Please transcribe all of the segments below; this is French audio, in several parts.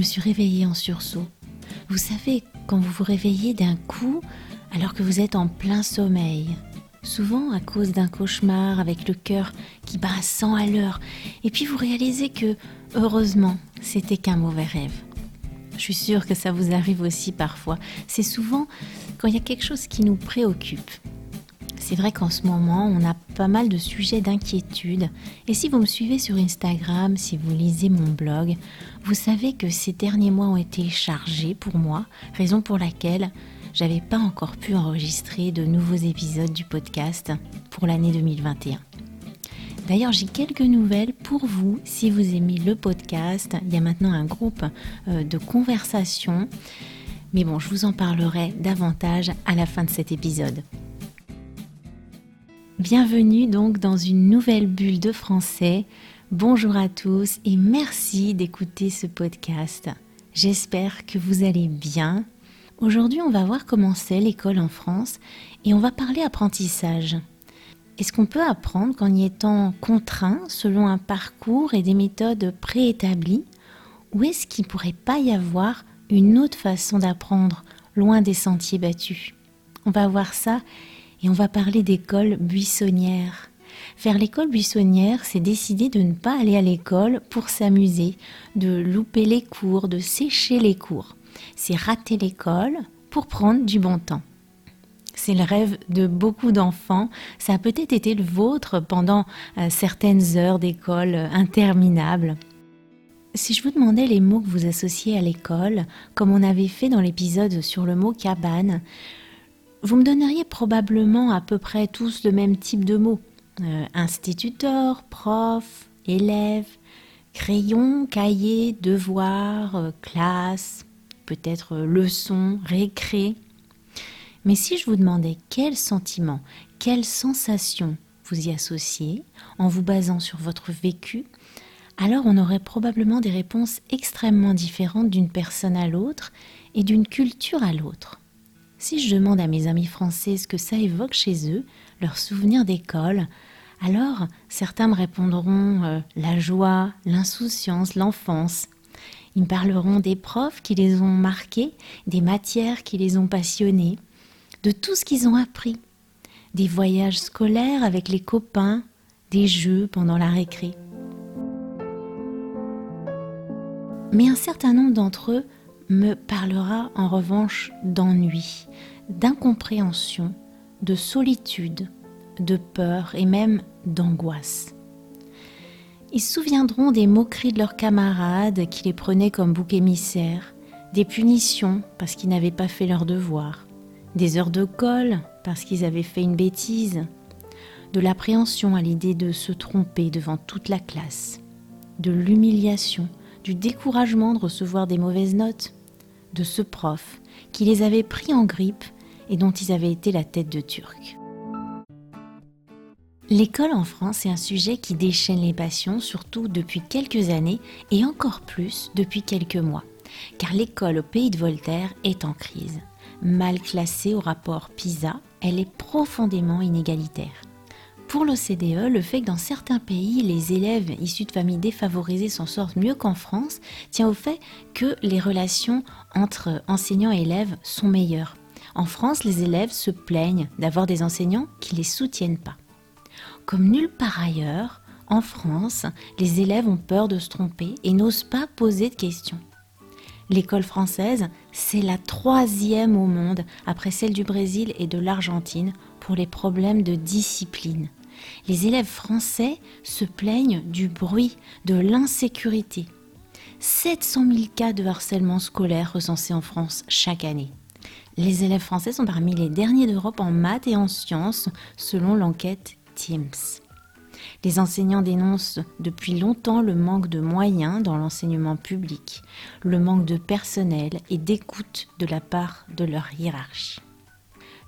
Me suis réveillée en sursaut. Vous savez, quand vous vous réveillez d'un coup alors que vous êtes en plein sommeil, souvent à cause d'un cauchemar avec le cœur qui bat à 100 à l'heure, et puis vous réalisez que, heureusement, c'était qu'un mauvais rêve. Je suis sûre que ça vous arrive aussi parfois. C'est souvent quand il y a quelque chose qui nous préoccupe. C'est vrai qu'en ce moment, on a pas mal de sujets d'inquiétude. Et si vous me suivez sur Instagram, si vous lisez mon blog, vous savez que ces derniers mois ont été chargés pour moi, raison pour laquelle j'avais pas encore pu enregistrer de nouveaux épisodes du podcast pour l'année 2021. D'ailleurs, j'ai quelques nouvelles pour vous si vous aimez le podcast. Il y a maintenant un groupe euh, de conversation. Mais bon, je vous en parlerai davantage à la fin de cet épisode. Bienvenue donc dans une nouvelle bulle de français. Bonjour à tous et merci d'écouter ce podcast. J'espère que vous allez bien. Aujourd'hui, on va voir comment c'est l'école en France et on va parler apprentissage. Est-ce qu'on peut apprendre qu'en y étant contraint selon un parcours et des méthodes préétablies Ou est-ce qu'il ne pourrait pas y avoir une autre façon d'apprendre loin des sentiers battus? On va voir ça et on va parler d'école buissonnière. Faire l'école buissonnière, c'est décider de ne pas aller à l'école pour s'amuser, de louper les cours, de sécher les cours. C'est rater l'école pour prendre du bon temps. C'est le rêve de beaucoup d'enfants. Ça a peut-être été le vôtre pendant euh, certaines heures d'école interminables. Si je vous demandais les mots que vous associez à l'école, comme on avait fait dans l'épisode sur le mot cabane, vous me donneriez probablement à peu près tous le même type de mots. Euh, instituteur, prof, élève, crayon, cahier, devoir, euh, classe, peut-être leçon, récré. Mais si je vous demandais quel sentiment, quelle sensation vous y associez en vous basant sur votre vécu, alors on aurait probablement des réponses extrêmement différentes d'une personne à l'autre et d'une culture à l'autre. Si je demande à mes amis français ce que ça évoque chez eux, leurs souvenirs d'école, alors certains me répondront euh, la joie, l'insouciance, l'enfance. Ils me parleront des profs qui les ont marqués, des matières qui les ont passionnés, de tout ce qu'ils ont appris, des voyages scolaires avec les copains, des jeux pendant la récré. Mais un certain nombre d'entre eux me parlera en revanche d'ennui, d'incompréhension, de solitude, de peur et même d'angoisse. Ils se souviendront des moqueries de leurs camarades qui les prenaient comme bouc émissaires, des punitions parce qu'ils n'avaient pas fait leur devoir, des heures de colle parce qu'ils avaient fait une bêtise, de l'appréhension à l'idée de se tromper devant toute la classe, de l'humiliation, du découragement de recevoir des mauvaises notes, de ce prof qui les avait pris en grippe et dont ils avaient été la tête de turc. L'école en France est un sujet qui déchaîne les passions, surtout depuis quelques années et encore plus depuis quelques mois, car l'école au pays de Voltaire est en crise. Mal classée au rapport PISA, elle est profondément inégalitaire. Pour l'OCDE, le fait que dans certains pays, les élèves issus de familles défavorisées s'en sortent mieux qu'en France tient au fait que les relations entre enseignants et élèves sont meilleures. En France, les élèves se plaignent d'avoir des enseignants qui ne les soutiennent pas. Comme nulle part ailleurs, En France, les élèves ont peur de se tromper et n'osent pas poser de questions. L'école française, c'est la troisième au monde, après celle du Brésil et de l'Argentine, pour les problèmes de discipline. Les élèves français se plaignent du bruit, de l'insécurité. 700 000 cas de harcèlement scolaire recensés en France chaque année. Les élèves français sont parmi les derniers d'Europe en maths et en sciences, selon l'enquête Teams. Les enseignants dénoncent depuis longtemps le manque de moyens dans l'enseignement public, le manque de personnel et d'écoute de la part de leur hiérarchie.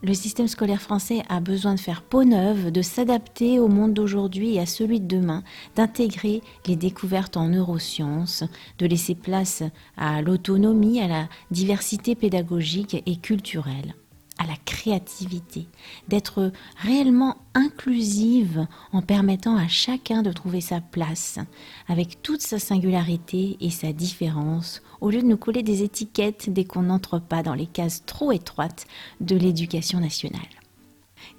Le système scolaire français a besoin de faire peau neuve, de s'adapter au monde d'aujourd'hui et à celui de demain, d'intégrer les découvertes en neurosciences, de laisser place à l'autonomie, à la diversité pédagogique et culturelle à la créativité, d'être réellement inclusive en permettant à chacun de trouver sa place avec toute sa singularité et sa différence, au lieu de nous coller des étiquettes dès qu'on n'entre pas dans les cases trop étroites de l'éducation nationale.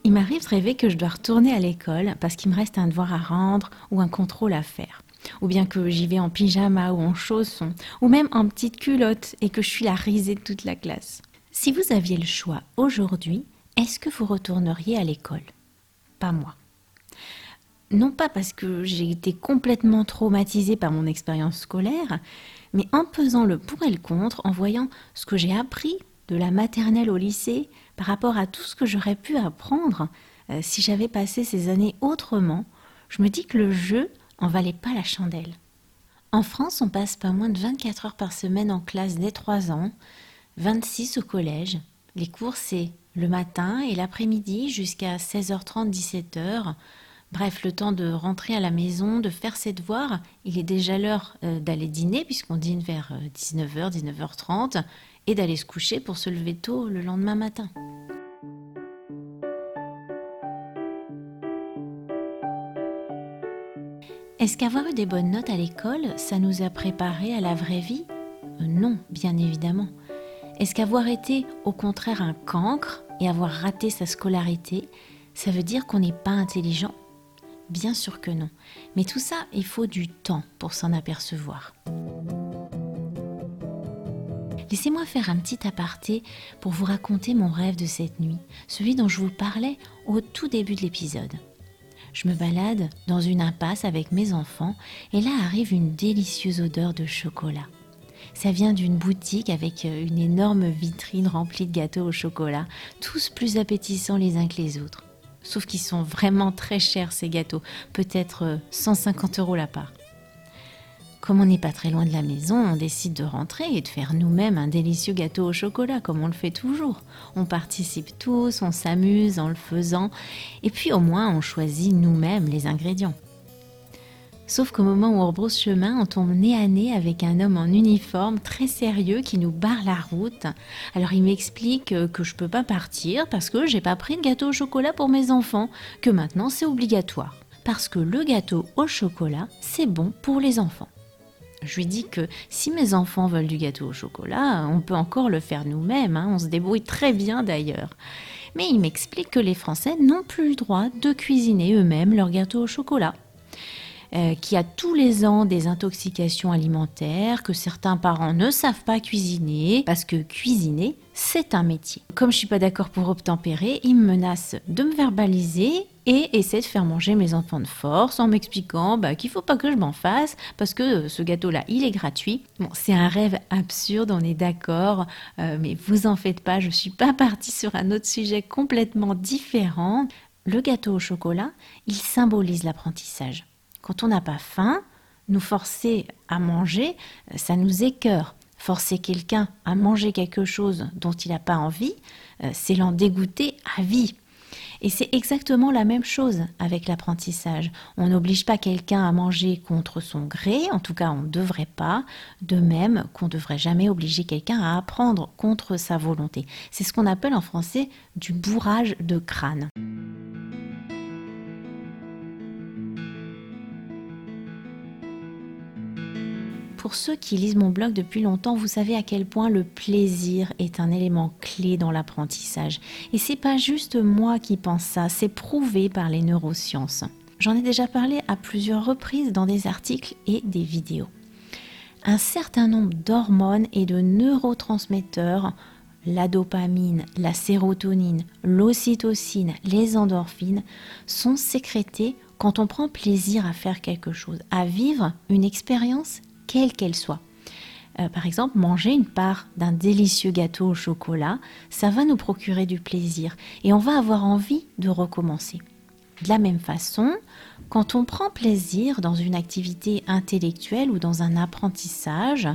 Il m'arrive de rêver que je dois retourner à l'école parce qu'il me reste un devoir à rendre ou un contrôle à faire. Ou bien que j'y vais en pyjama ou en chaussons, ou même en petite culotte et que je suis la risée de toute la classe. Si vous aviez le choix aujourd'hui, est-ce que vous retourneriez à l'école? Pas moi. Non pas parce que j'ai été complètement traumatisée par mon expérience scolaire, mais en pesant le pour et le contre, en voyant ce que j'ai appris de la maternelle au lycée par rapport à tout ce que j'aurais pu apprendre euh, si j'avais passé ces années autrement, je me dis que le jeu en valait pas la chandelle. En France, on passe pas moins de 24 heures par semaine en classe dès 3 ans, 26 au collège. Les cours, c'est le matin et l'après-midi jusqu'à 16h30, 17h. Bref, le temps de rentrer à la maison, de faire ses devoirs. Il est déjà l'heure euh, d'aller dîner, puisqu'on dîne vers 19h, euh, 19h30, et d'aller se coucher pour se lever tôt le lendemain matin. Est-ce qu'avoir eu des bonnes notes à l'école, ça nous a préparé à la vraie vie? Euh, Non, bien évidemment. Est-ce qu'avoir été au contraire un cancre et avoir raté sa scolarité, ça veut dire qu'on n'est pas intelligent? Bien sûr que non. Mais tout ça, il faut du temps pour s'en apercevoir. Laissez-moi faire un petit aparté pour vous raconter mon rêve de cette nuit, celui dont je vous parlais au tout début de l'épisode. Je me balade dans une impasse avec mes enfants et là arrive une délicieuse odeur de chocolat. Ça vient d'une boutique avec euh, une énorme vitrine remplie de gâteaux au chocolat, tous plus appétissants les uns que les autres. Sauf qu'ils sont vraiment très chers ces gâteaux, peut-être 150 euh, euros la part. Comme on n'est pas très loin de la maison, on décide de rentrer et de faire nous-mêmes un délicieux gâteau au chocolat, comme on le fait toujours. On participe tous, on s'amuse en le faisant, et puis au moins on choisit nous-mêmes les ingrédients. Sauf qu'au moment où on rebrousse chemin, on tombe nez à nez avec un homme en uniforme très sérieux qui nous barre la route. Alors il m'explique que je peux pas partir parce que j'ai pas pris de gâteau au chocolat pour mes enfants, que maintenant c'est obligatoire. Parce que le gâteau au chocolat, c'est bon pour les enfants. Je lui dis que si mes enfants veulent du gâteau au chocolat, on peut encore le faire nous-mêmes, hein. on se débrouille très bien d'ailleurs. Mais il m'explique que les Français n'ont plus le droit de cuisiner eux-mêmes leur gâteau au chocolat. Euh, qui a tous les ans des intoxications alimentaires, que certains parents ne savent pas cuisiner, parce que cuisiner, c'est un métier. Comme je suis pas d'accord pour obtempérer, il me menace de me verbaliser et essaie de faire manger mes enfants de force en m'expliquant bah, qu'il faut pas que je m'en fasse parce que ce gâteau-là, il est gratuit. Bon, c'est un rêve absurde, on est d'accord, euh, mais vous en faites pas, je suis pas partie sur un autre sujet complètement différent. Le gâteau au chocolat, il symbolise l'apprentissage. Quand on n'a pas faim, nous forcer à manger, euh, ça nous écœure. Forcer quelqu'un à manger quelque chose dont il n'a pas envie, euh, c'est l'en dégoûter à vie. Et c'est exactement la même chose avec l'apprentissage. On n'oblige pas quelqu'un à manger contre son gré, en tout cas on ne devrait pas, de même qu'on ne devrait jamais obliger quelqu'un à apprendre contre sa volonté. C'est ce qu'on appelle en français du bourrage de crâne. Pour ceux qui lisent mon blog depuis longtemps, vous savez à quel point le plaisir est un élément clé dans l'apprentissage. Et c'est pas juste moi qui pense ça, c'est prouvé par les neurosciences. J'en ai déjà parlé à plusieurs reprises dans des articles et des vidéos. Un certain nombre d'hormones et de neurotransmetteurs, la dopamine, la sérotonine, l'ocytocine, les endorphines, sont sécrétés quand on prend plaisir à faire quelque chose, à vivre une expérience quelle qu'elle soit. Euh, par exemple, manger une part d'un délicieux gâteau au chocolat, ça va nous procurer du plaisir et on va avoir envie de recommencer. De la même façon, quand on prend plaisir dans une activité intellectuelle ou dans un apprentissage,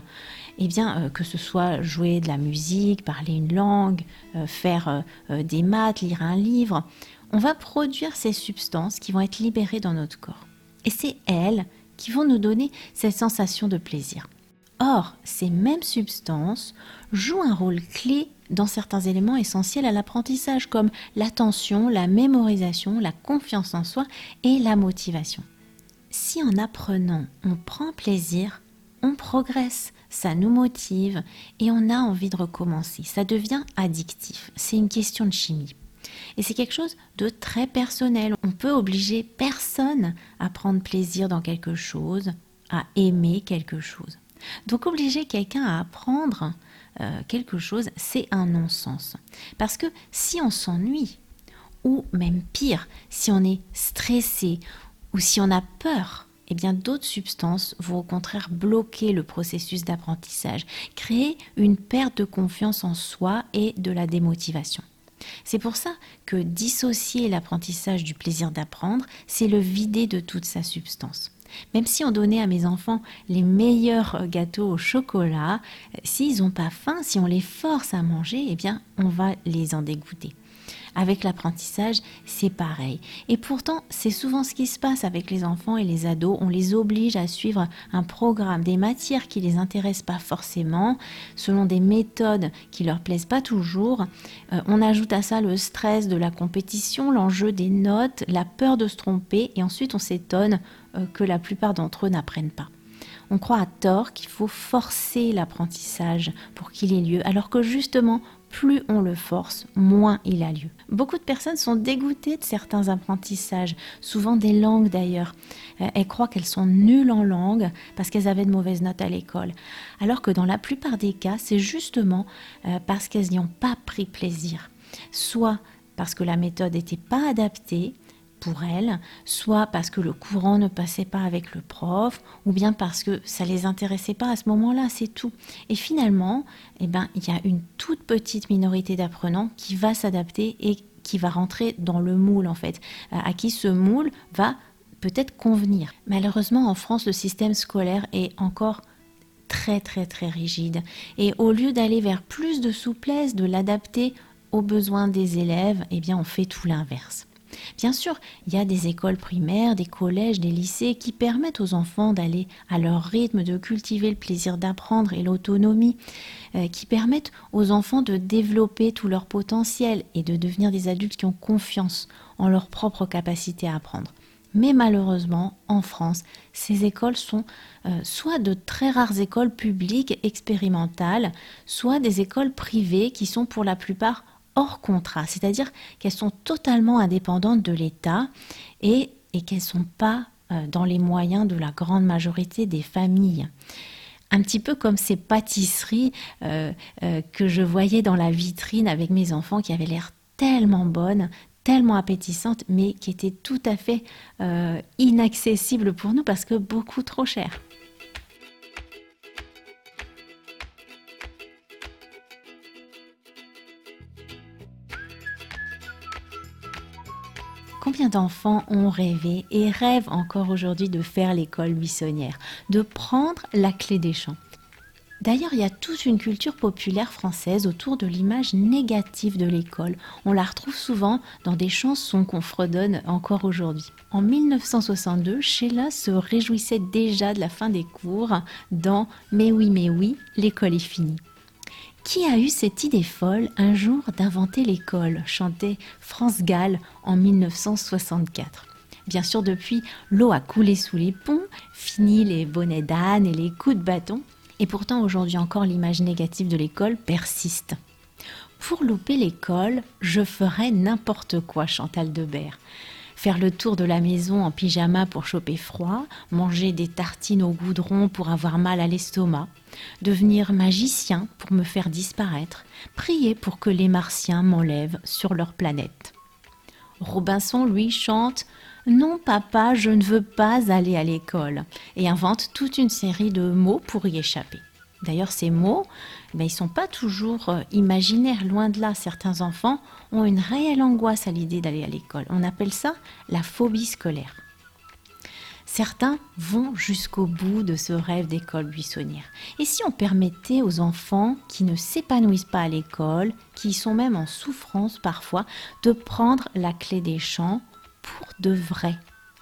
eh bien, euh, que ce soit jouer de la musique, parler une langue, euh, faire des maths, lire un livre, on va produire ces substances qui vont être libérées dans notre corps. Et c'est elles qui vont nous donner cette sensation de plaisir. Or, ces mêmes substances jouent un rôle clé dans certains éléments essentiels à l'apprentissage comme l'attention, la mémorisation, la confiance en soi et la motivation. Si en apprenant on prend plaisir, on progresse, ça nous motive et on a envie de recommencer. Ça devient addictif. C'est une question de chimie. Et c'est quelque chose de très personnel. On peut obliger personne à prendre plaisir dans quelque chose, à aimer quelque chose. Donc obliger quelqu'un à apprendre euh, quelque chose, c'est un non-sens. Parce que si on s'ennuie, ou même pire, si on est stressé, ou si on a peur, eh bien d'autres substances vont au contraire bloquer le processus d'apprentissage, créer une perte de confiance en soi et de la démotivation. C'est pour ça que dissocier l'apprentissage du plaisir d'apprendre, c'est le vider de toute sa substance. Même si on donnait à mes enfants les meilleurs gâteaux au chocolat, s'ils n'ont pas faim, si on les force à manger, eh bien, on va les en dégoûter. Avec l'apprentissage, c'est pareil. Et pourtant, c'est souvent ce qui se passe avec les enfants et les ados. On les oblige à suivre un programme, des matières qui les intéressent pas forcément, selon des méthodes qui leur plaisent pas toujours. Euh, on ajoute à ça le stress de la compétition, l'enjeu des notes, la peur de se tromper, et ensuite on s'étonne euh, que la plupart d'entre eux n'apprennent pas. On croit à tort qu'il faut forcer l'apprentissage pour qu'il ait lieu, alors que justement, plus on le force, moins il a lieu. Beaucoup de personnes sont dégoûtées de certains apprentissages, souvent des langues d'ailleurs. Euh, elles croient qu'elles sont nulles en langue parce qu'elles avaient de mauvaises notes à l'école. Alors que dans la plupart des cas, c'est justement euh, parce qu'elles n'y ont pas pris plaisir. Soit parce que la méthode n'était pas adaptée, pour elles, soit parce que le courant ne passait pas avec le prof, ou bien parce que ça les intéressait pas à ce moment-là, c'est tout. Et finalement, eh ben, il y a une toute petite minorité d'apprenants qui va s'adapter et qui va rentrer dans le moule en fait, à qui ce moule va peut-être convenir. Malheureusement, en France, le système scolaire est encore très très très rigide. Et au lieu d'aller vers plus de souplesse, de l'adapter aux besoins des élèves, eh bien on fait tout l'inverse. Bien sûr, il y a des écoles primaires, des collèges, des lycées qui permettent aux enfants d'aller à leur rythme, de cultiver le plaisir d'apprendre et l'autonomie, euh, qui permettent aux enfants de développer tout leur potentiel et de devenir des adultes qui ont confiance en leur propre capacité à apprendre. Mais malheureusement, en France, ces écoles sont euh, soit de très rares écoles publiques expérimentales, soit des écoles privées qui sont pour la plupart hors contrat, c'est-à-dire qu'elles sont totalement indépendantes de l'État et, qu'elles ne sont pas euh, dans les moyens de la grande majorité des familles. Un petit peu comme ces pâtisseries euh, euh, que je voyais dans la vitrine avec mes enfants qui avaient l'air tellement bonnes, tellement appétissantes, mais qui étaient tout à fait inaccessibles pour nous parce que beaucoup trop chères. Combien d'enfants ont rêvé et rêvent encore aujourd'hui de faire l'école buissonnière, de prendre la clé des champs? D'ailleurs, il y a toute une culture populaire française autour de l'image négative de l'école. On la retrouve souvent dans des chansons qu'on fredonne encore aujourd'hui. En 1962, Sheila se réjouissait déjà de la fin des cours dans Mais oui, mais oui, l'école est finie. Qui a eu cette idée folle un jour d'inventer l'école chantait France Gall en 1964. Bien sûr, depuis, l'eau a coulé sous les ponts, fini les bonnets d'âne et les coups de bâton, et pourtant aujourd'hui encore l'image négative de l'école persiste. Pour louper l'école, je ferais n'importe quoi, Chantal Debert. Faire le tour de la maison en pyjama pour choper froid, manger des tartines au goudron pour avoir mal à l'estomac, devenir magicien pour me faire disparaître, prier pour que les martiens m'enlèvent sur leur planète. Robinson, lui, chante Non, papa, je ne veux pas aller à l'école et invente toute une série de mots pour y échapper. D'ailleurs, ces mots, ils ne sont pas toujours euh, imaginaires, loin de là. Certains enfants ont une réelle angoisse à l'idée d'aller à l'école. On appelle ça la phobie scolaire. Certains vont jusqu'au bout de ce rêve d'école buissonnière. Et si on permettait aux enfants qui ne s'épanouissent pas à l'école, qui sont même en souffrance parfois, de prendre la clé des champs pour de vrai,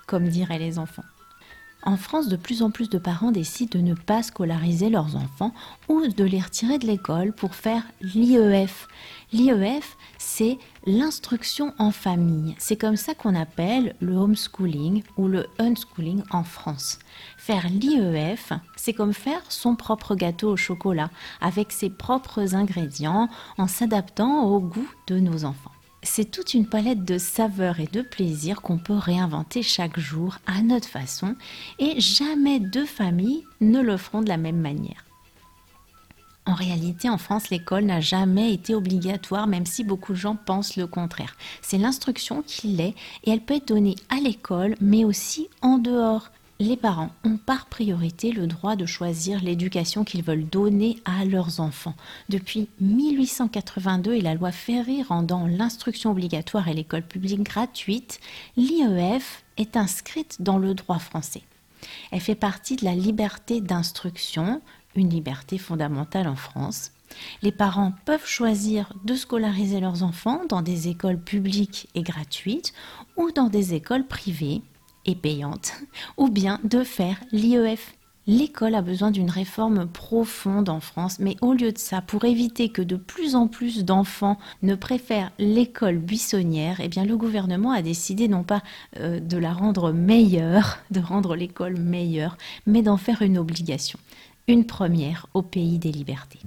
comme diraient les enfants? En France, de plus en plus de parents décident de ne pas scolariser leurs enfants ou de les retirer de l'école pour faire l'IEF. L'IEF, c'est l'instruction en famille. C'est comme ça qu'on appelle le homeschooling ou le unschooling en France. Faire l'IEF, c'est comme faire son propre gâteau au chocolat avec ses propres ingrédients en s'adaptant au goût de nos enfants c'est toute une palette de saveurs et de plaisirs qu'on peut réinventer chaque jour à notre façon et jamais deux familles ne le feront de la même manière. En réalité, en France, l'école n'a jamais été obligatoire, même si beaucoup de gens pensent le contraire. C'est l'instruction qui l'est et elle peut être donnée à l'école, mais aussi en dehors les parents ont par priorité le droit de choisir l'éducation qu'ils veulent donner à leurs enfants. Depuis 1882 et la loi Ferry rendant l'instruction obligatoire et l'école publique gratuite, l'IEF est inscrite dans le droit français. Elle fait partie de la liberté d'instruction, une liberté fondamentale en France. Les parents peuvent choisir de scolariser leurs enfants dans des écoles publiques et gratuites ou dans des écoles privées payante, ou bien de faire l'IEF. L'école a besoin d'une réforme profonde en France, mais au lieu de ça, pour éviter que de plus en plus d'enfants ne préfèrent l'école buissonnière, eh bien le gouvernement a décidé non pas euh, de la rendre meilleure, de rendre l'école meilleure, mais d'en faire une obligation, une première au pays des libertés.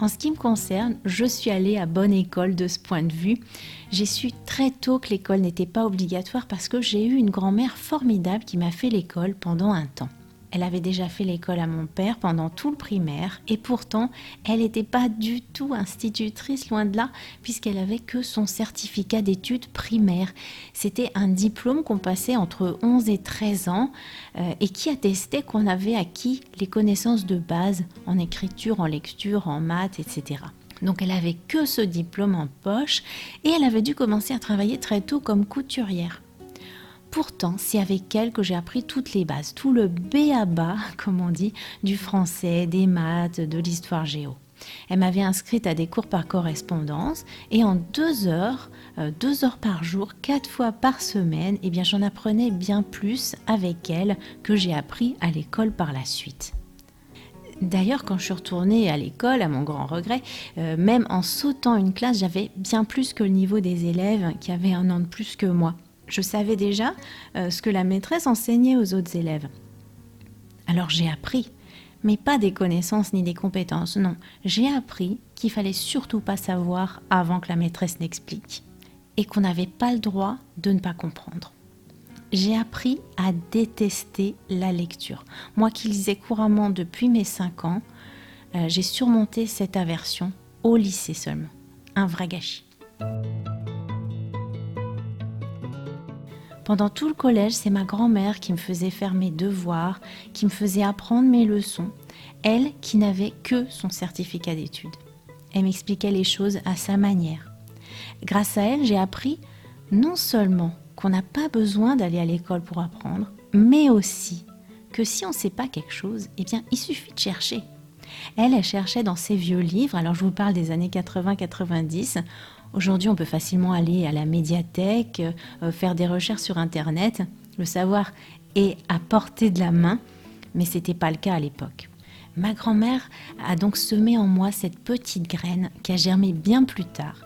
En ce qui me concerne, je suis allée à bonne école de ce point de vue. J'ai su très tôt que l'école n'était pas obligatoire parce que j'ai eu une grand-mère formidable qui m'a fait l'école pendant un temps. Elle avait déjà fait l'école à mon père pendant tout le primaire et pourtant elle n'était pas du tout institutrice, loin de là, puisqu'elle avait que son certificat d'études primaires. C'était un diplôme qu'on passait entre 11 et 13 ans euh, et qui attestait qu'on avait acquis les connaissances de base en écriture, en lecture, en maths, etc. Donc elle avait que ce diplôme en poche et elle avait dû commencer à travailler très tôt comme couturière. Pourtant, c'est avec elle que j'ai appris toutes les bases, tout le B à bas, comme on dit, du français, des maths, de l'histoire géo. Elle m'avait inscrite à des cours par correspondance et en deux heures, euh, deux heures par jour, quatre fois par semaine, eh bien j'en apprenais bien plus avec elle que j'ai appris à l'école par la suite. D'ailleurs, quand je suis retournée à l'école, à mon grand regret, euh, même en sautant une classe, j'avais bien plus que le niveau des élèves qui avaient un an de plus que moi je savais déjà euh, ce que la maîtresse enseignait aux autres élèves. Alors j'ai appris, mais pas des connaissances ni des compétences, non. J'ai appris qu'il fallait surtout pas savoir avant que la maîtresse n'explique et qu'on n'avait pas le droit de ne pas comprendre. J'ai appris à détester la lecture. Moi qui lisais couramment depuis mes 5 ans, euh, j'ai surmonté cette aversion au lycée seulement. Un vrai gâchis. Pendant tout le collège, c'est ma grand-mère qui me faisait faire mes devoirs, qui me faisait apprendre mes leçons, elle qui n'avait que son certificat d'études. Elle m'expliquait les choses à sa manière. Grâce à elle, j'ai appris non seulement qu'on n'a pas besoin d'aller à l'école pour apprendre, mais aussi que si on ne sait pas quelque chose, eh bien, il suffit de chercher. Elle, elle cherchait dans ses vieux livres, alors je vous parle des années 80-90, Aujourd'hui, on peut facilement aller à la médiathèque, euh, faire des recherches sur Internet. Le savoir est à portée de la main, mais ce n'était pas le cas à l'époque. Ma grand-mère a donc semé en moi cette petite graine qui a germé bien plus tard,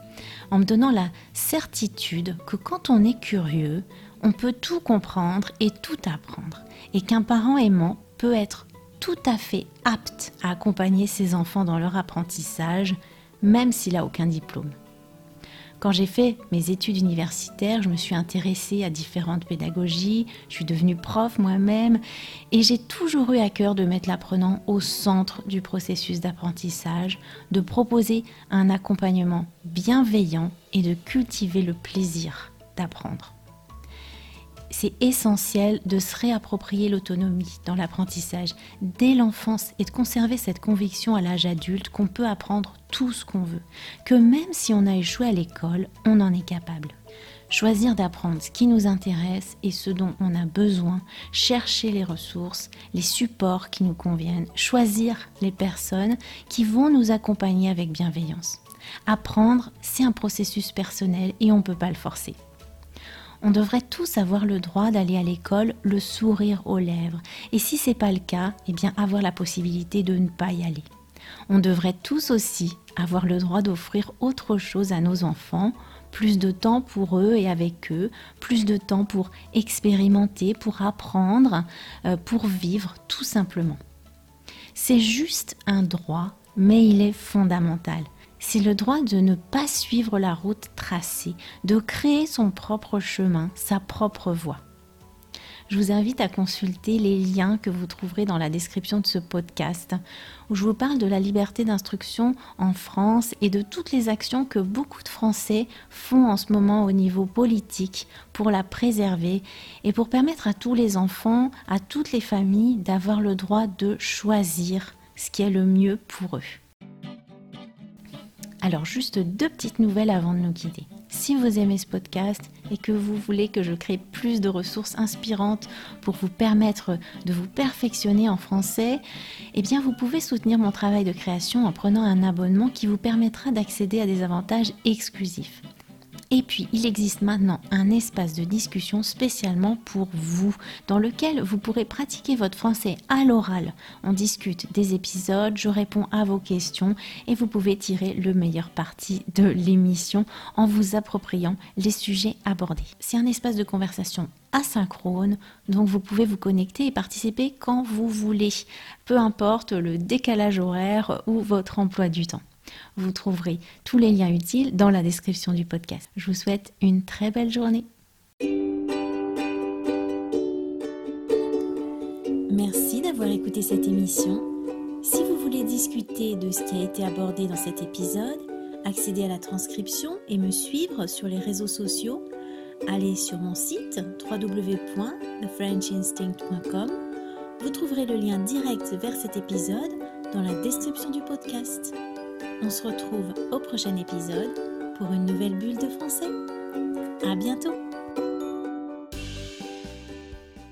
en me donnant la certitude que quand on est curieux, on peut tout comprendre et tout apprendre, et qu'un parent aimant peut être tout à fait apte à accompagner ses enfants dans leur apprentissage, même s'il n'a aucun diplôme. Quand j'ai fait mes études universitaires, je me suis intéressée à différentes pédagogies, je suis devenue prof moi-même. Et j'ai toujours eu à cœur de mettre l'apprenant au centre du processus d'apprentissage, de proposer un accompagnement bienveillant et de cultiver le plaisir d'apprendre c'est essentiel de se réapproprier l'autonomie dans l'apprentissage dès l'enfance et de conserver cette conviction à l'âge adulte qu'on peut apprendre tout ce qu'on veut, que même si on a échoué à l'école, on en est capable. Choisir d'apprendre ce qui nous intéresse et ce dont on a besoin, chercher les ressources, les supports qui nous conviennent, choisir les personnes qui vont nous accompagner avec bienveillance. Apprendre, c'est un processus personnel et on ne peut pas le forcer. On devrait tous avoir le droit d'aller à l'école le sourire aux lèvres. Et si c'est pas le cas, eh bien avoir la possibilité de ne pas y aller. On devrait tous aussi avoir le droit d'offrir autre chose à nos enfants, plus de temps pour eux et avec eux, plus de temps pour expérimenter, pour apprendre, euh, pour vivre tout simplement. C'est juste un droit, mais il est fondamental c'est le droit de ne pas suivre la route tracée, de créer son propre chemin, sa propre voie. Je vous invite à consulter les liens que vous trouverez dans la description de ce podcast, où je vous parle de la liberté d'instruction en France et de toutes les actions que beaucoup de Français font en ce moment au niveau politique pour la préserver et pour permettre à tous les enfants, à toutes les familles d'avoir le droit de choisir ce qui est le mieux pour eux. Alors juste deux petites nouvelles avant de nous quitter. Si vous aimez ce podcast et que vous voulez que je crée plus de ressources inspirantes pour vous permettre de vous perfectionner en français, eh bien vous pouvez soutenir mon travail de création en prenant un abonnement qui vous permettra d'accéder à des avantages exclusifs. Et puis, il existe maintenant un espace de discussion spécialement pour vous, dans lequel vous pourrez pratiquer votre français à l'oral. On discute des épisodes, je réponds à vos questions et vous pouvez tirer le meilleur parti de l'émission en vous appropriant les sujets abordés. C'est un espace de conversation asynchrone, donc vous pouvez vous connecter et participer quand vous voulez, peu importe le décalage horaire ou votre emploi du temps. Vous trouverez tous les liens utiles dans la description du podcast. Je vous souhaite une très belle journée. Merci d'avoir écouté cette émission. Si vous voulez discuter de ce qui a été abordé dans cet épisode, accéder à la transcription et me suivre sur les réseaux sociaux, allez sur mon site www.thefrenchinstinct.com. Vous trouverez le lien direct vers cet épisode dans la description du podcast. On se retrouve au prochain épisode pour une nouvelle bulle de français. À bientôt!